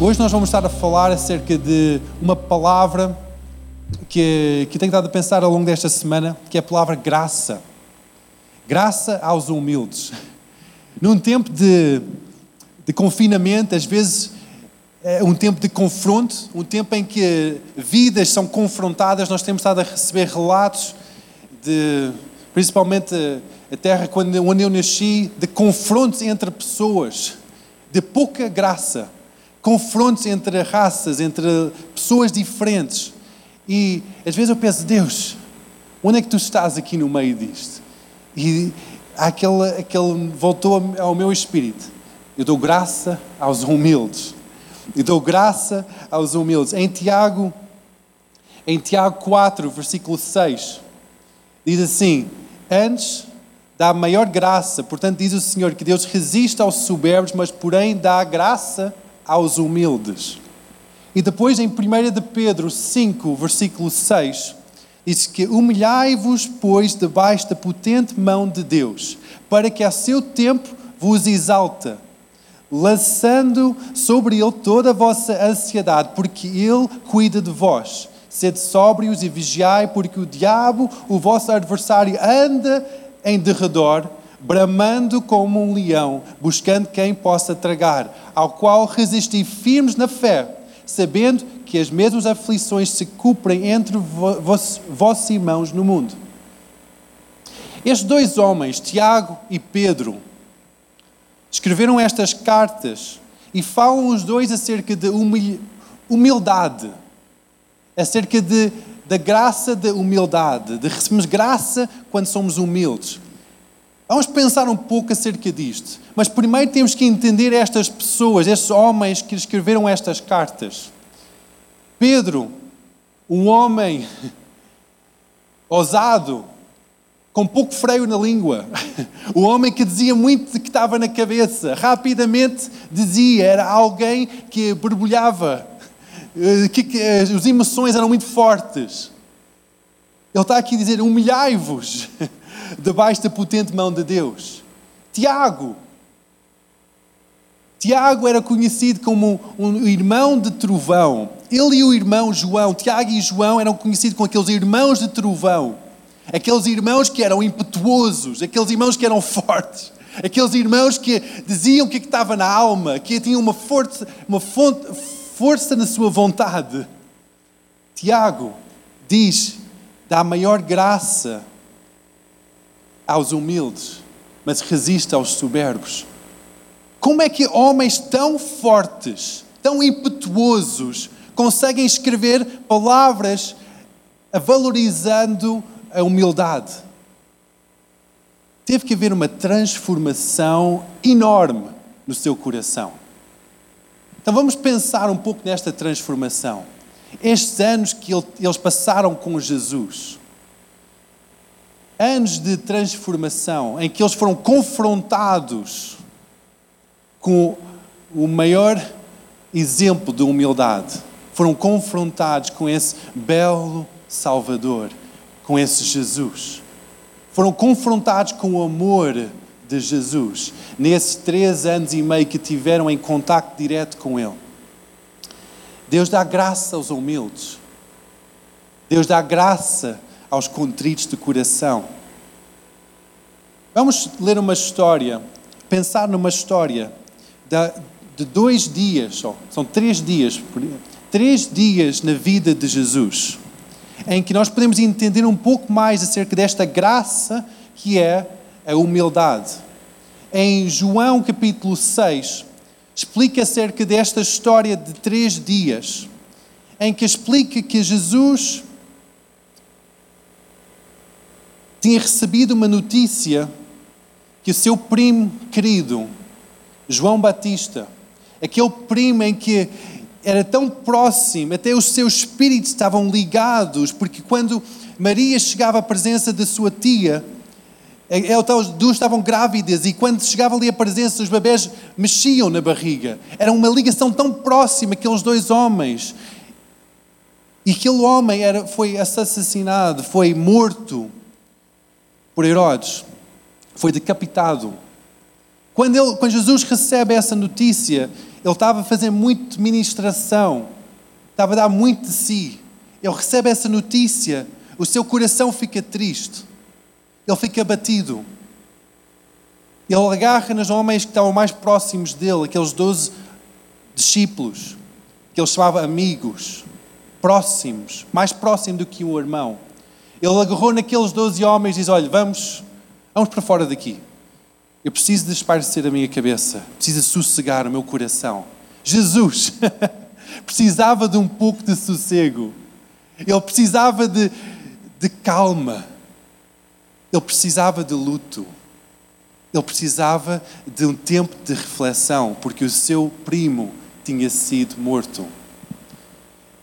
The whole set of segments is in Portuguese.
Hoje nós vamos estar a falar acerca de uma palavra que, que tenho estado a pensar ao longo desta semana, que é a palavra graça. Graça aos humildes. Num tempo de, de confinamento, às vezes é um tempo de confronto, um tempo em que vidas são confrontadas, nós temos estado a receber relatos de, principalmente a terra quando, onde eu nasci, de confrontos entre pessoas, de pouca graça, confrontos entre raças, entre pessoas diferentes. E às vezes eu penso, Deus, onde é que tu estás aqui no meio disto? E aquele, aquele voltou ao meu espírito. Eu dou graça aos humildes. Eu dou graça aos humildes. Em Tiago, em Tiago 4, versículo 6, diz assim: Antes dá maior graça. Portanto, diz o Senhor que Deus resiste aos soberbos, mas porém dá graça aos humildes. E depois, em 1 de Pedro 5, versículo 6, diz que humilhai-vos, pois, debaixo da potente mão de Deus, para que a seu tempo vos exalta, lançando sobre ele toda a vossa ansiedade, porque ele cuida de vós. Sede sóbrios e vigiai, porque o diabo, o vosso adversário, anda em derredor, bramando como um leão, buscando quem possa tragar, ao qual resisti firmes na fé, sabendo que as mesmas aflições se cumprem entre vos, vossos irmãos no mundo. Estes dois homens, Tiago e Pedro, escreveram estas cartas e falam os dois acerca de humildade, acerca de da graça da humildade, de recebermos graça quando somos humildes. Vamos pensar um pouco acerca disto. Mas primeiro temos que entender estas pessoas, estes homens que escreveram estas cartas. Pedro, um homem ousado, com pouco freio na língua, o homem que dizia muito que estava na cabeça, rapidamente dizia, era alguém que borbulhava eh, que, que, eh, as emoções eram muito fortes. Ele está aqui a dizer: humilhai-vos debaixo da potente mão de Deus. Tiago. Tiago era conhecido como um irmão de trovão. Ele e o irmão João, Tiago e João, eram conhecidos como aqueles irmãos de trovão. Aqueles irmãos que eram impetuosos, aqueles irmãos que eram fortes, aqueles irmãos que diziam o que, é que estava na alma, que tinham uma, forte, uma fonte, força na sua vontade. Tiago diz: dá maior graça aos humildes, mas resiste aos soberbos. Como é que homens tão fortes, tão impetuosos, conseguem escrever palavras valorizando a humildade? Teve que haver uma transformação enorme no seu coração. Então vamos pensar um pouco nesta transformação. Estes anos que eles passaram com Jesus, anos de transformação, em que eles foram confrontados com o maior exemplo de humildade, foram confrontados com esse belo Salvador, com esse Jesus. Foram confrontados com o amor de Jesus, nesses três anos e meio que tiveram em contato direto com Ele. Deus dá graça aos humildes. Deus dá graça aos contritos de coração. Vamos ler uma história, pensar numa história de dois dias são três dias, três dias na vida de Jesus, em que nós podemos entender um pouco mais acerca desta graça que é a humildade. Em João capítulo 6, explica acerca desta história de três dias, em que explica que Jesus tinha recebido uma notícia que o seu primo querido, João Batista, aquele primo em que era tão próximo, até os seus espíritos estavam ligados, porque quando Maria chegava à presença da sua tia, elas duas estavam grávidas e quando chegava ali a presença, os bebés mexiam na barriga. Era uma ligação tão próxima, aqueles dois homens. E aquele homem era, foi assassinado, foi morto por Herodes, foi decapitado. Quando, ele, quando Jesus recebe essa notícia, Ele estava a fazer muito ministração, estava a dar muito de si. Ele recebe essa notícia, o seu coração fica triste, ele fica abatido. Ele agarra nos homens que estavam mais próximos dele, aqueles doze discípulos, que ele chamava amigos, próximos, mais próximo do que um irmão. Ele agarrou naqueles doze homens e diz: Olha, vamos, vamos para fora daqui. Eu preciso de a minha cabeça, preciso sossegar o meu coração. Jesus precisava de um pouco de sossego, ele precisava de, de calma, ele precisava de luto. Ele precisava de um tempo de reflexão, porque o seu primo tinha sido morto.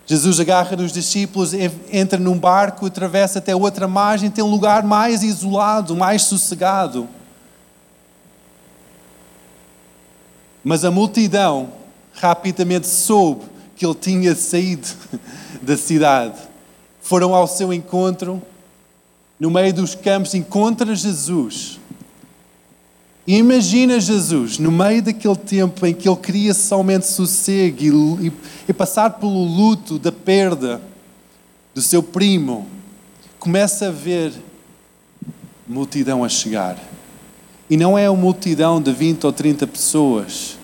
Jesus agarra nos discípulos, entra num barco, atravessa até outra margem, tem um lugar mais isolado, mais sossegado. Mas a multidão rapidamente soube que ele tinha saído da cidade. Foram ao seu encontro, no meio dos campos, encontra Jesus imagina Jesus no meio daquele tempo em que ele queria somente sossego e, e, e passar pelo luto da perda do seu primo, começa a ver multidão a chegar. E não é uma multidão de 20 ou 30 pessoas,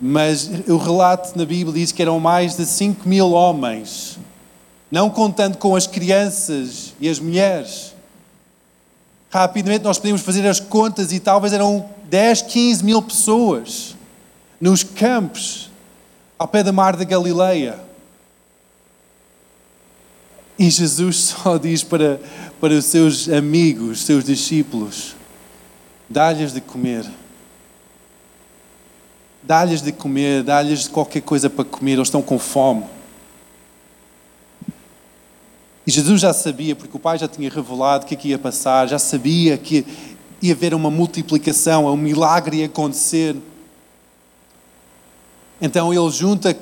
mas o relato na Bíblia diz que eram mais de 5 mil homens, não contando com as crianças e as mulheres. Rapidamente nós podemos fazer as contas e talvez eram 10, 15 mil pessoas nos campos ao pé da mar da Galileia. E Jesus só diz para, para os seus amigos, seus discípulos: dá-lhes de comer. Dá-lhes de comer, dá-lhes qualquer coisa para comer, eles estão com fome. E Jesus já sabia, porque o Pai já tinha revelado o que, é que ia passar, já sabia que ia haver uma multiplicação, um milagre ia acontecer. Então ele junta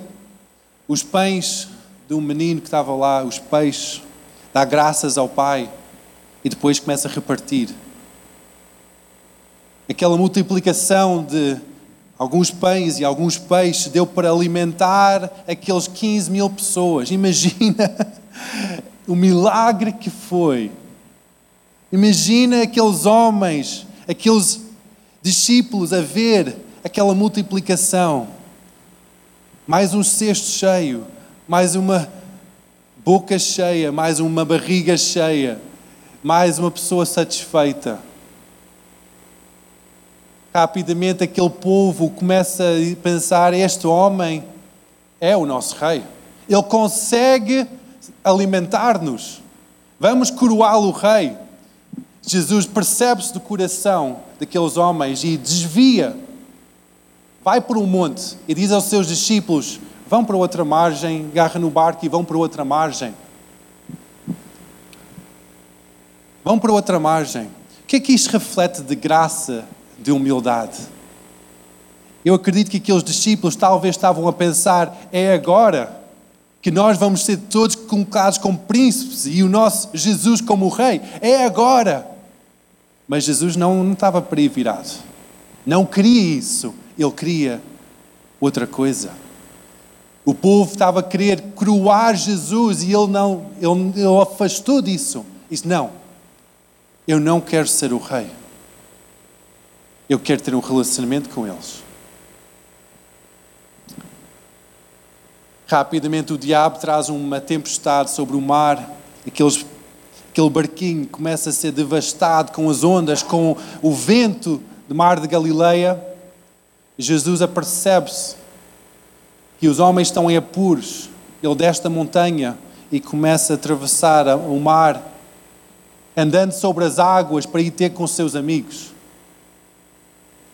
os pães de um menino que estava lá, os peixes, dá graças ao Pai e depois começa a repartir. Aquela multiplicação de alguns pães e alguns peixes deu para alimentar aqueles 15 mil pessoas. Imagina o milagre que foi. Imagina aqueles homens, aqueles discípulos a ver aquela multiplicação. Mais um cesto cheio, mais uma boca cheia, mais uma barriga cheia, mais uma pessoa satisfeita. Rapidamente aquele povo começa a pensar: este homem é o nosso rei. Ele consegue alimentar-nos. Vamos coroá-lo rei. Jesus percebe-se do coração daqueles homens e desvia. Vai para um monte e diz aos seus discípulos: vão para outra margem, agarra no barco e vão para outra margem. Vão para outra margem. O que é que isto reflete de graça, de humildade? Eu acredito que aqueles discípulos talvez estavam a pensar: é agora que nós vamos ser todos colocados como príncipes e o nosso Jesus como rei. É agora. Mas Jesus não, não estava para aí virado. Não queria isso. Ele queria outra coisa. O povo estava a querer coroar Jesus e ele não, ele, ele afastou disso. Disse: Não, eu não quero ser o rei. Eu quero ter um relacionamento com eles. Rapidamente o diabo traz uma tempestade sobre o mar, aqueles, aquele barquinho começa a ser devastado com as ondas, com o vento do mar de Galileia. Jesus apercebe-se que os homens estão em apuros. Ele desce da montanha e começa a atravessar o mar, andando sobre as águas para ir ter com seus amigos.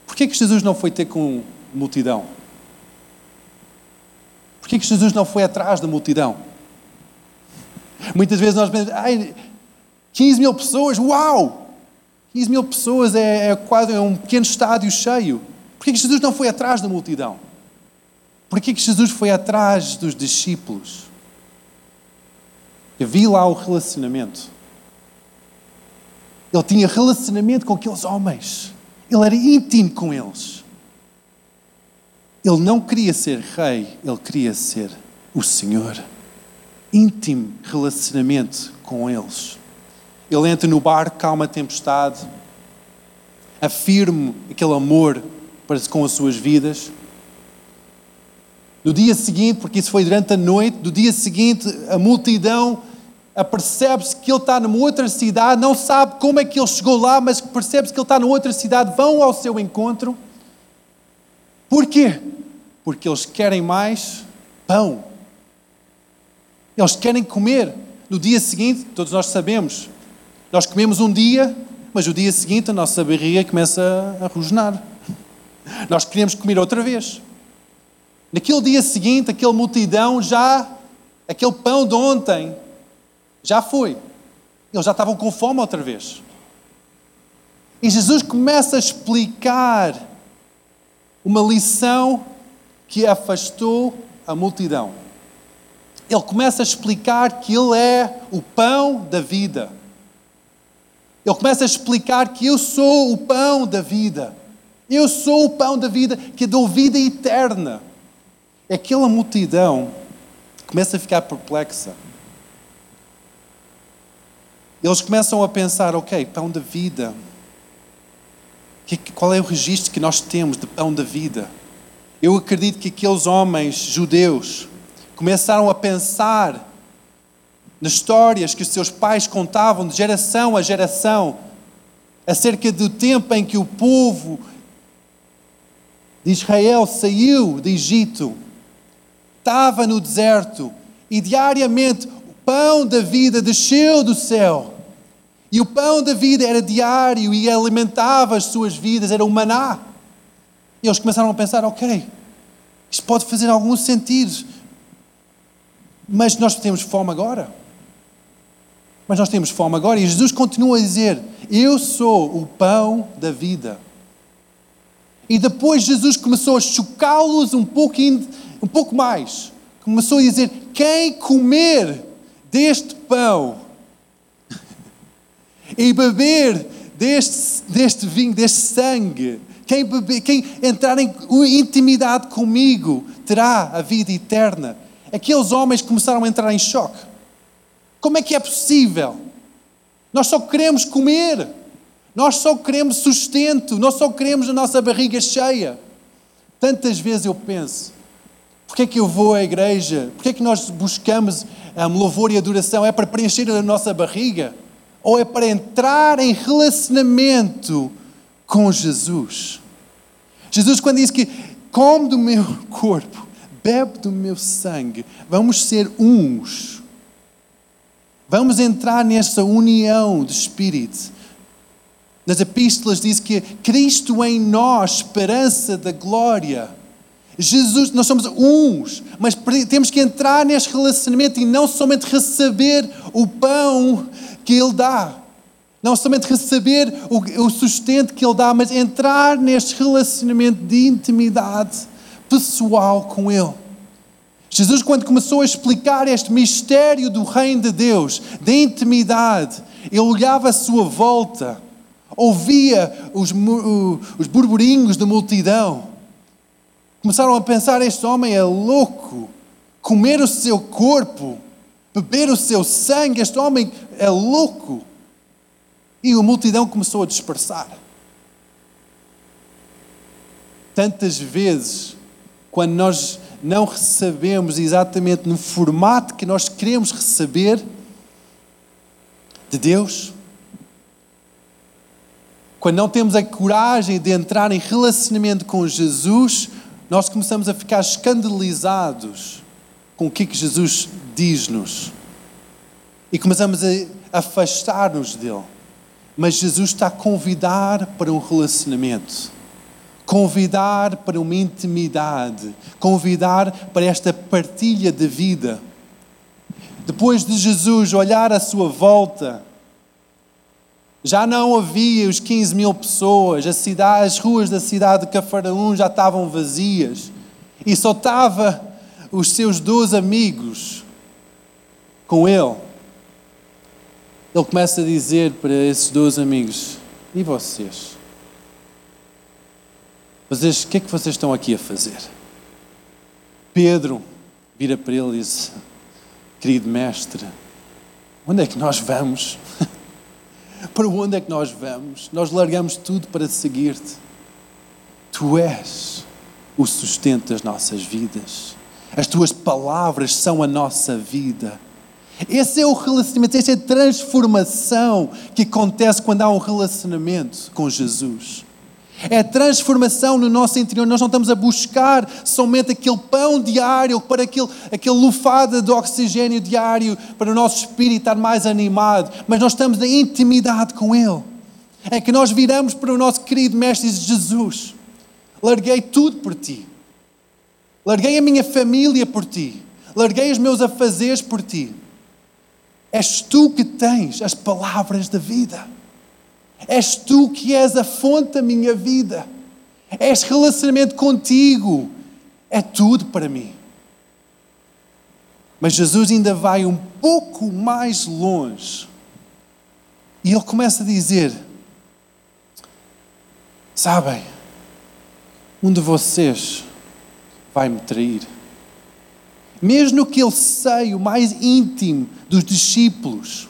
Por que, que Jesus não foi ter com multidão? Por que Jesus não foi atrás da multidão? Muitas vezes nós pensamos, ai, 15 mil pessoas, uau! 15 mil pessoas é, é quase é um pequeno estádio cheio. Por que Jesus não foi atrás da multidão? Por que Jesus foi atrás dos discípulos? Havia lá um relacionamento. Ele tinha relacionamento com aqueles homens. Ele era íntimo com eles. Ele não queria ser rei, ele queria ser o Senhor. Íntimo relacionamento com eles. Ele entra no barco, calma a tempestade, afirma aquele amor para com as suas vidas. No dia seguinte, porque isso foi durante a noite, no dia seguinte a multidão apercebe-se que ele está numa outra cidade, não sabe como é que ele chegou lá, mas percebe-se que ele está numa outra cidade, vão ao seu encontro. Por quê? Porque eles querem mais pão. Eles querem comer. No dia seguinte, todos nós sabemos, nós comemos um dia, mas o dia seguinte a nossa barriga começa a rosnar. Nós queremos comer outra vez. Naquele dia seguinte, aquela multidão já, aquele pão de ontem, já foi. Eles já estavam com fome outra vez. E Jesus começa a explicar uma lição que afastou a multidão. Ele começa a explicar que Ele é o pão da vida. Ele começa a explicar que eu sou o pão da vida. Eu sou o pão da vida que dou vida eterna. Aquela multidão começa a ficar perplexa. Eles começam a pensar: ok, pão da vida. Qual é o registro que nós temos de pão da vida? Eu acredito que aqueles homens judeus começaram a pensar nas histórias que os seus pais contavam de geração a geração acerca do tempo em que o povo de Israel saiu do Egito, estava no deserto e diariamente o pão da vida desceu do céu. E o pão da vida era diário e alimentava as suas vidas, era o maná. E eles começaram a pensar: ok, isto pode fazer algum sentido, mas nós temos fome agora. Mas nós temos fome agora. E Jesus continua a dizer: Eu sou o pão da vida. E depois Jesus começou a chocá-los um pouquinho, um pouco mais. Começou a dizer: Quem comer deste pão e beber deste, deste vinho, deste sangue, quem, beber, quem entrar em intimidade comigo terá a vida eterna. Aqueles homens começaram a entrar em choque. Como é que é possível? Nós só queremos comer. Nós só queremos sustento. Nós só queremos a nossa barriga cheia. Tantas vezes eu penso, porque é que eu vou à igreja? Porque é que nós buscamos a louvor e adoração? É para preencher a nossa barriga? Ou é para entrar em relacionamento com Jesus. Jesus, quando diz que come do meu corpo, bebe do meu sangue, vamos ser uns. Vamos entrar nessa união de espírito. Nas epístolas diz que Cristo em nós, esperança da glória. Jesus, nós somos uns, mas temos que entrar neste relacionamento e não somente receber o pão que Ele dá. Não somente receber o, o sustento que Ele dá, mas entrar neste relacionamento de intimidade pessoal com Ele. Jesus, quando começou a explicar este mistério do Reino de Deus, da intimidade, ele olhava à sua volta, ouvia os, os burburinhos da multidão. Começaram a pensar: este homem é louco, comer o seu corpo beber o seu sangue, este homem é louco. E a multidão começou a dispersar. Tantas vezes, quando nós não recebemos exatamente no formato que nós queremos receber de Deus, quando não temos a coragem de entrar em relacionamento com Jesus, nós começamos a ficar escandalizados com o que, é que Jesus diz-nos. E começamos a afastar-nos dele. Mas Jesus está a convidar para um relacionamento, convidar para uma intimidade, convidar para esta partilha de vida. Depois de Jesus olhar à sua volta, já não havia os 15 mil pessoas, cidade, as ruas da cidade de Cafarnaum já estavam vazias e só estava os seus dois amigos com ele. Ele começa a dizer para esses dois amigos: E vocês? Vocês, o que é que vocês estão aqui a fazer? Pedro vira para ele e diz: Querido mestre, onde é que nós vamos? para onde é que nós vamos? Nós largamos tudo para seguir-te. Tu és o sustento das nossas vidas. As tuas palavras são a nossa vida. Esse é o relacionamento, essa é a transformação que acontece quando há um relacionamento com Jesus. É a transformação no nosso interior. Nós não estamos a buscar somente aquele pão diário para aquele, aquele lufada de oxigênio diário para o nosso espírito estar mais animado, mas nós estamos na intimidade com Ele. É que nós viramos para o nosso querido Mestre Jesus. Larguei tudo por ti. Larguei a minha família por ti. Larguei os meus afazeres por ti. És tu que tens as palavras da vida. És tu que és a fonte da minha vida. És relacionamento contigo. É tudo para mim. Mas Jesus ainda vai um pouco mais longe. E ele começa a dizer: Sabem, um de vocês vai me trair. Mesmo que ele seio mais íntimo dos discípulos,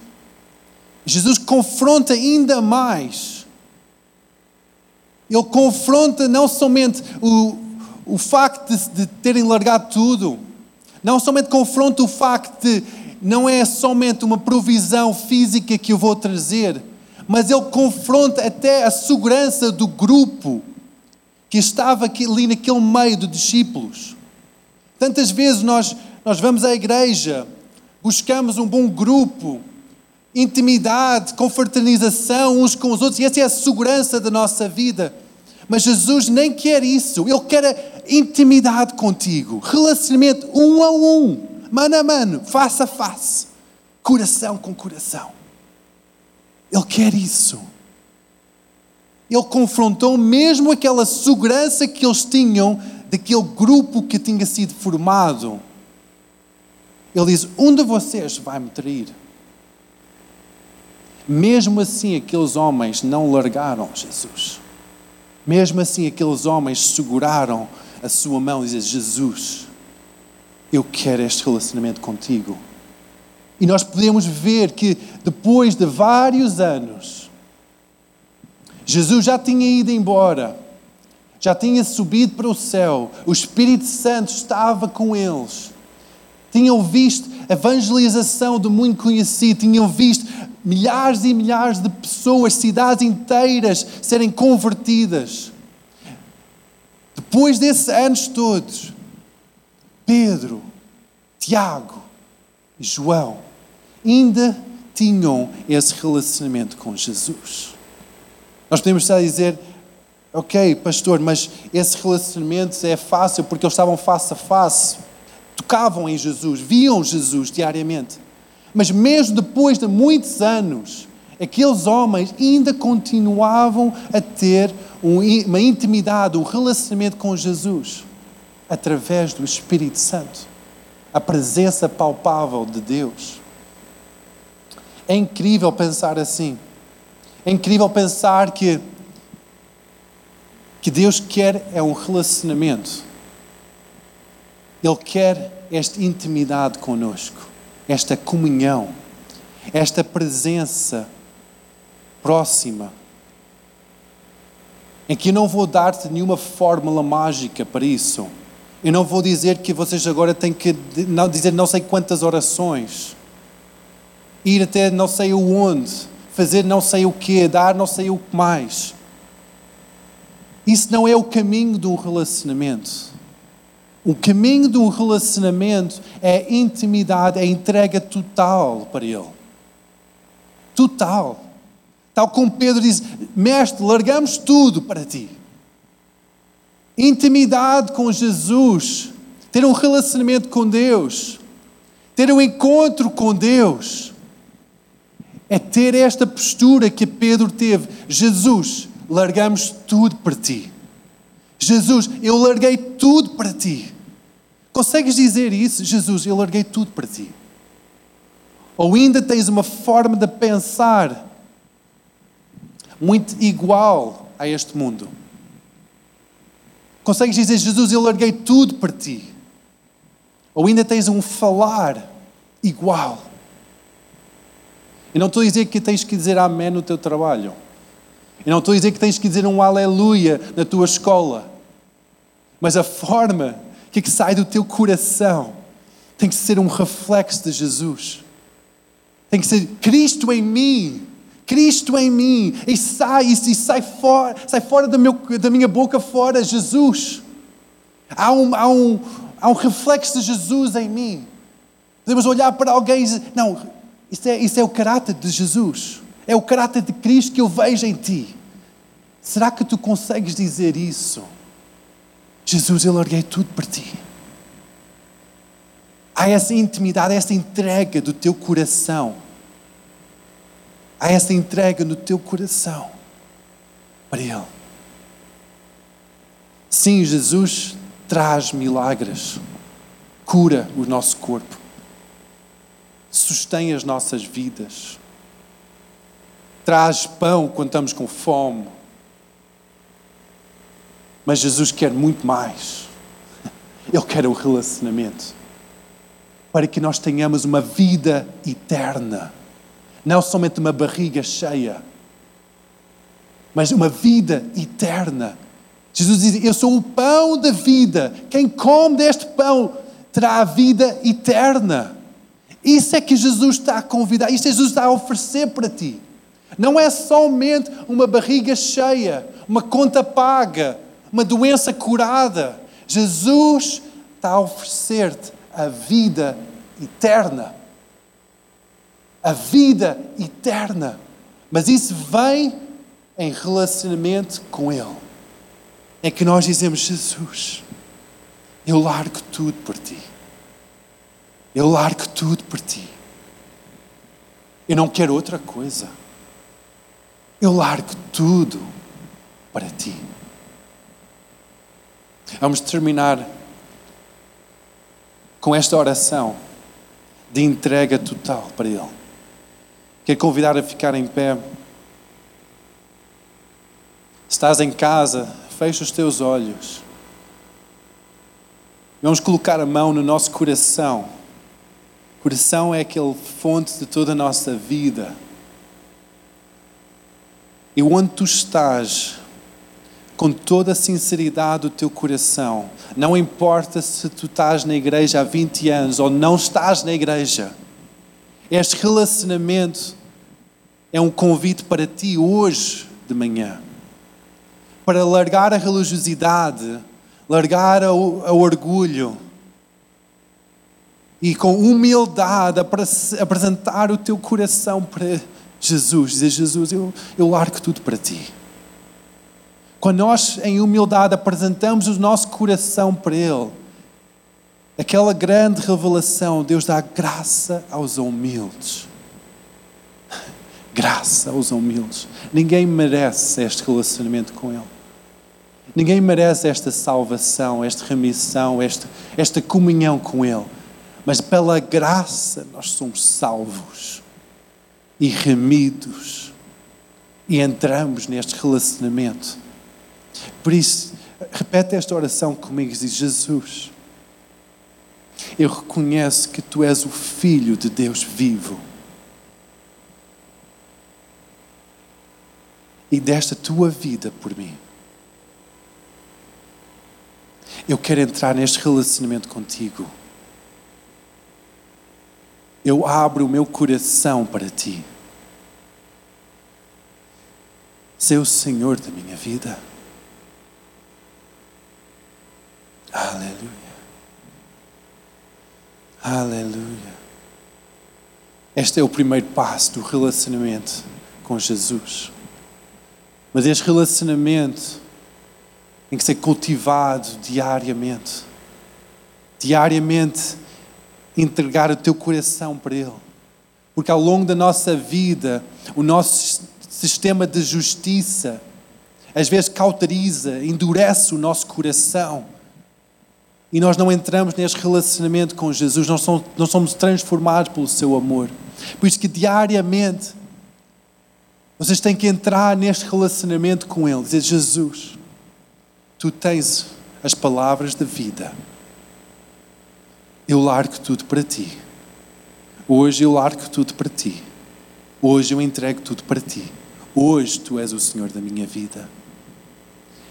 Jesus confronta ainda mais. Ele confronta não somente o, o facto de, de terem largado tudo, não somente confronta o facto de não é somente uma provisão física que eu vou trazer, mas ele confronta até a segurança do grupo que estava aqui, ali naquele meio de discípulos. Tantas vezes nós, nós vamos à igreja, buscamos um bom grupo, intimidade, confraternização uns com os outros, e essa é a segurança da nossa vida. Mas Jesus nem quer isso, Ele quer intimidade contigo, relacionamento um a um, mano a mano, face a face, coração com coração. Ele quer isso. Ele confrontou mesmo aquela segurança que eles tinham daquele grupo que tinha sido formado. Ele diz: Um de vocês vai me trair. Mesmo assim, aqueles homens não largaram Jesus. Mesmo assim, aqueles homens seguraram a sua mão e diziam: Jesus, eu quero este relacionamento contigo. E nós podemos ver que depois de vários anos, Jesus já tinha ido embora, já tinha subido para o céu, o Espírito Santo estava com eles, tinham visto evangelização do mundo conhecido, tinham visto milhares e milhares de pessoas, cidades inteiras serem convertidas. Depois desses anos todos, Pedro, Tiago e João ainda tinham esse relacionamento com Jesus. Nós podemos estar a dizer, ok, pastor, mas esse relacionamento é fácil porque eles estavam face a face, tocavam em Jesus, viam Jesus diariamente. Mas mesmo depois de muitos anos, aqueles homens ainda continuavam a ter uma intimidade, um relacionamento com Jesus, através do Espírito Santo, a presença palpável de Deus. É incrível pensar assim. É incrível pensar que que Deus quer é um relacionamento. Ele quer esta intimidade conosco esta comunhão, esta presença próxima, em que eu não vou dar-te nenhuma fórmula mágica para isso. Eu não vou dizer que vocês agora têm que dizer não sei quantas orações, ir até não sei onde, fazer não sei o que, dar não sei o que mais. Isso não é o caminho um relacionamento. O caminho do relacionamento é intimidade, é entrega total para Ele. Total. Tal como Pedro diz: Mestre, largamos tudo para ti. Intimidade com Jesus, ter um relacionamento com Deus, ter um encontro com Deus, é ter esta postura que Pedro teve: Jesus, largamos tudo para ti. Jesus, eu larguei tudo para ti. Consegues dizer isso? Jesus, eu larguei tudo para ti. Ou ainda tens uma forma de pensar muito igual a este mundo. Consegues dizer, Jesus, eu larguei tudo para ti. Ou ainda tens um falar igual. E não estou a dizer que tens que dizer amém no teu trabalho. E não estou a dizer que tens que dizer um aleluia na tua escola. Mas a forma que, é que sai do teu coração tem que ser um reflexo de Jesus. Tem que ser Cristo em mim. Cristo em mim. E sai, e sai fora, sai fora da, meu, da minha boca fora Jesus. Há um, há, um, há um reflexo de Jesus em mim. Podemos olhar para alguém e dizer, não, isso é, isso é o caráter de Jesus. É o caráter de Cristo que eu vejo em ti. Será que tu consegues dizer isso? Jesus, eu larguei tudo por ti. Há essa intimidade, essa entrega do teu coração. Há essa entrega no teu coração para Ele. Sim, Jesus traz milagres, cura o nosso corpo sustém as nossas vidas, traz pão quando estamos com fome. Mas Jesus quer muito mais. Ele quer o relacionamento para que nós tenhamos uma vida eterna, não somente uma barriga cheia, mas uma vida eterna. Jesus diz: Eu sou o pão da vida. Quem come deste pão terá a vida eterna. Isso é que Jesus está a convidar, isso é Jesus está a oferecer para ti. Não é somente uma barriga cheia, uma conta paga, uma doença curada. Jesus está a oferecer-te a vida eterna. A vida eterna. Mas isso vem em relacionamento com Ele. É que nós dizemos: Jesus, eu largo tudo por ti. Eu largo tudo por ti. Eu não quero outra coisa. Eu largo tudo para ti. Vamos terminar com esta oração de entrega total para Ele. Quero convidar a ficar em pé. Estás em casa, fecha os teus olhos. Vamos colocar a mão no nosso coração coração é aquele fonte de toda a nossa vida. E onde tu estás, com toda a sinceridade do teu coração, não importa se tu estás na igreja há 20 anos ou não estás na igreja, este relacionamento é um convite para ti hoje de manhã. Para largar a religiosidade, largar o, o orgulho, e com humildade apresentar o teu coração para Jesus, dizer: Jesus, eu, eu largo tudo para ti. Quando nós, em humildade, apresentamos o nosso coração para Ele, aquela grande revelação, Deus dá graça aos humildes. Graça aos humildes. Ninguém merece este relacionamento com Ele. Ninguém merece esta salvação, esta remissão, esta, esta comunhão com Ele mas pela graça nós somos salvos e remidos e entramos neste relacionamento. Por isso, repete esta oração comigo e diz: Jesus, eu reconheço que tu és o Filho de Deus vivo. E desta tua vida por mim. Eu quero entrar neste relacionamento contigo eu abro o meu coração para ti. Ser o Senhor da minha vida. Aleluia. Aleluia. Este é o primeiro passo do relacionamento com Jesus. Mas este relacionamento tem que ser cultivado diariamente. Diariamente entregar o teu coração para Ele. Porque ao longo da nossa vida, o nosso sistema de justiça às vezes cauteriza, endurece o nosso coração. E nós não entramos neste relacionamento com Jesus, nós somos, nós somos transformados pelo seu amor. Por isso que diariamente vocês têm que entrar neste relacionamento com Ele, dizer: Jesus, tu tens as palavras da vida eu largo tudo para ti. Hoje eu largo tudo para ti. Hoje eu entrego tudo para ti. Hoje tu és o Senhor da minha vida.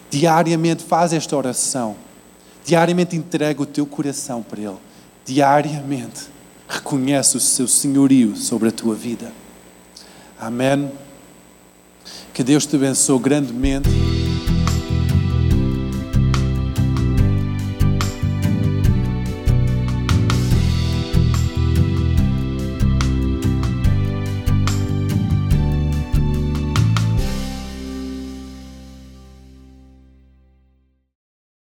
Diariamente faz esta oração. Diariamente entrega o teu coração para Ele. Diariamente reconhece o seu senhorio sobre a tua vida. Amém. Que Deus te abençoe grandemente.